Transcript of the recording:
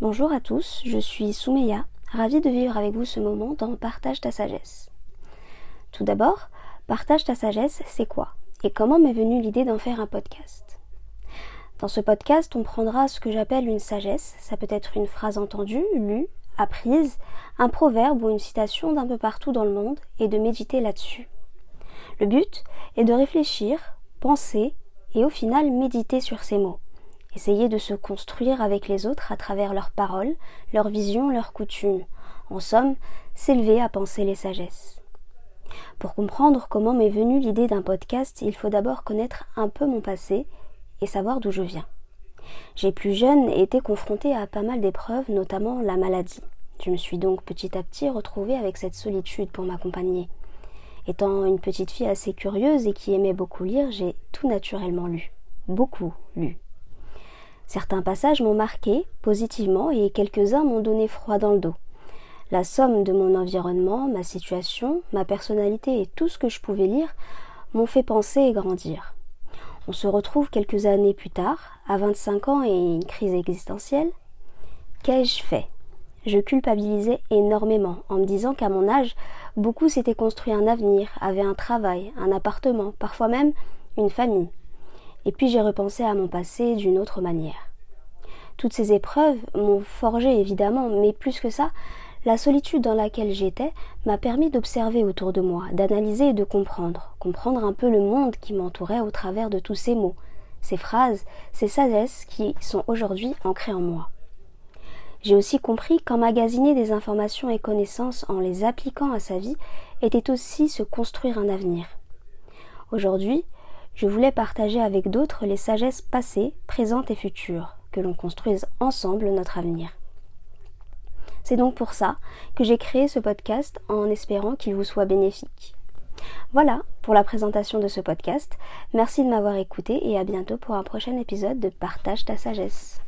Bonjour à tous, je suis Soumeya, ravie de vivre avec vous ce moment dans Partage ta sagesse. Tout d'abord, Partage ta sagesse, c'est quoi Et comment m'est venue l'idée d'en faire un podcast? Dans ce podcast, on prendra ce que j'appelle une sagesse, ça peut être une phrase entendue, lue, apprise, un proverbe ou une citation d'un peu partout dans le monde et de méditer là-dessus. Le but est de réfléchir, penser et au final méditer sur ces mots essayer de se construire avec les autres à travers leurs paroles, leurs visions, leurs coutumes. En somme, s'élever à penser les sagesses. Pour comprendre comment m'est venue l'idée d'un podcast, il faut d'abord connaître un peu mon passé et savoir d'où je viens. J'ai plus jeune été confrontée à pas mal d'épreuves, notamment la maladie. Je me suis donc petit à petit retrouvée avec cette solitude pour m'accompagner. Étant une petite fille assez curieuse et qui aimait beaucoup lire, j'ai tout naturellement lu. Beaucoup lu. Certains passages m'ont marqué positivement et quelques-uns m'ont donné froid dans le dos. La somme de mon environnement, ma situation, ma personnalité et tout ce que je pouvais lire m'ont fait penser et grandir. On se retrouve quelques années plus tard, à 25 ans et une crise existentielle. Qu'ai-je fait? Je culpabilisais énormément en me disant qu'à mon âge, beaucoup s'étaient construit un avenir, avaient un travail, un appartement, parfois même une famille. Et puis j'ai repensé à mon passé d'une autre manière. Toutes ces épreuves m'ont forgé évidemment, mais plus que ça, la solitude dans laquelle j'étais m'a permis d'observer autour de moi, d'analyser et de comprendre, comprendre un peu le monde qui m'entourait au travers de tous ces mots, ces phrases, ces sagesses qui sont aujourd'hui ancrées en moi. J'ai aussi compris qu'emmagasiner des informations et connaissances en les appliquant à sa vie était aussi se construire un avenir. Aujourd'hui, je voulais partager avec d'autres les sagesses passées, présentes et futures, que l'on construise ensemble notre avenir. C'est donc pour ça que j'ai créé ce podcast en espérant qu'il vous soit bénéfique. Voilà pour la présentation de ce podcast. Merci de m'avoir écouté et à bientôt pour un prochain épisode de Partage ta sagesse.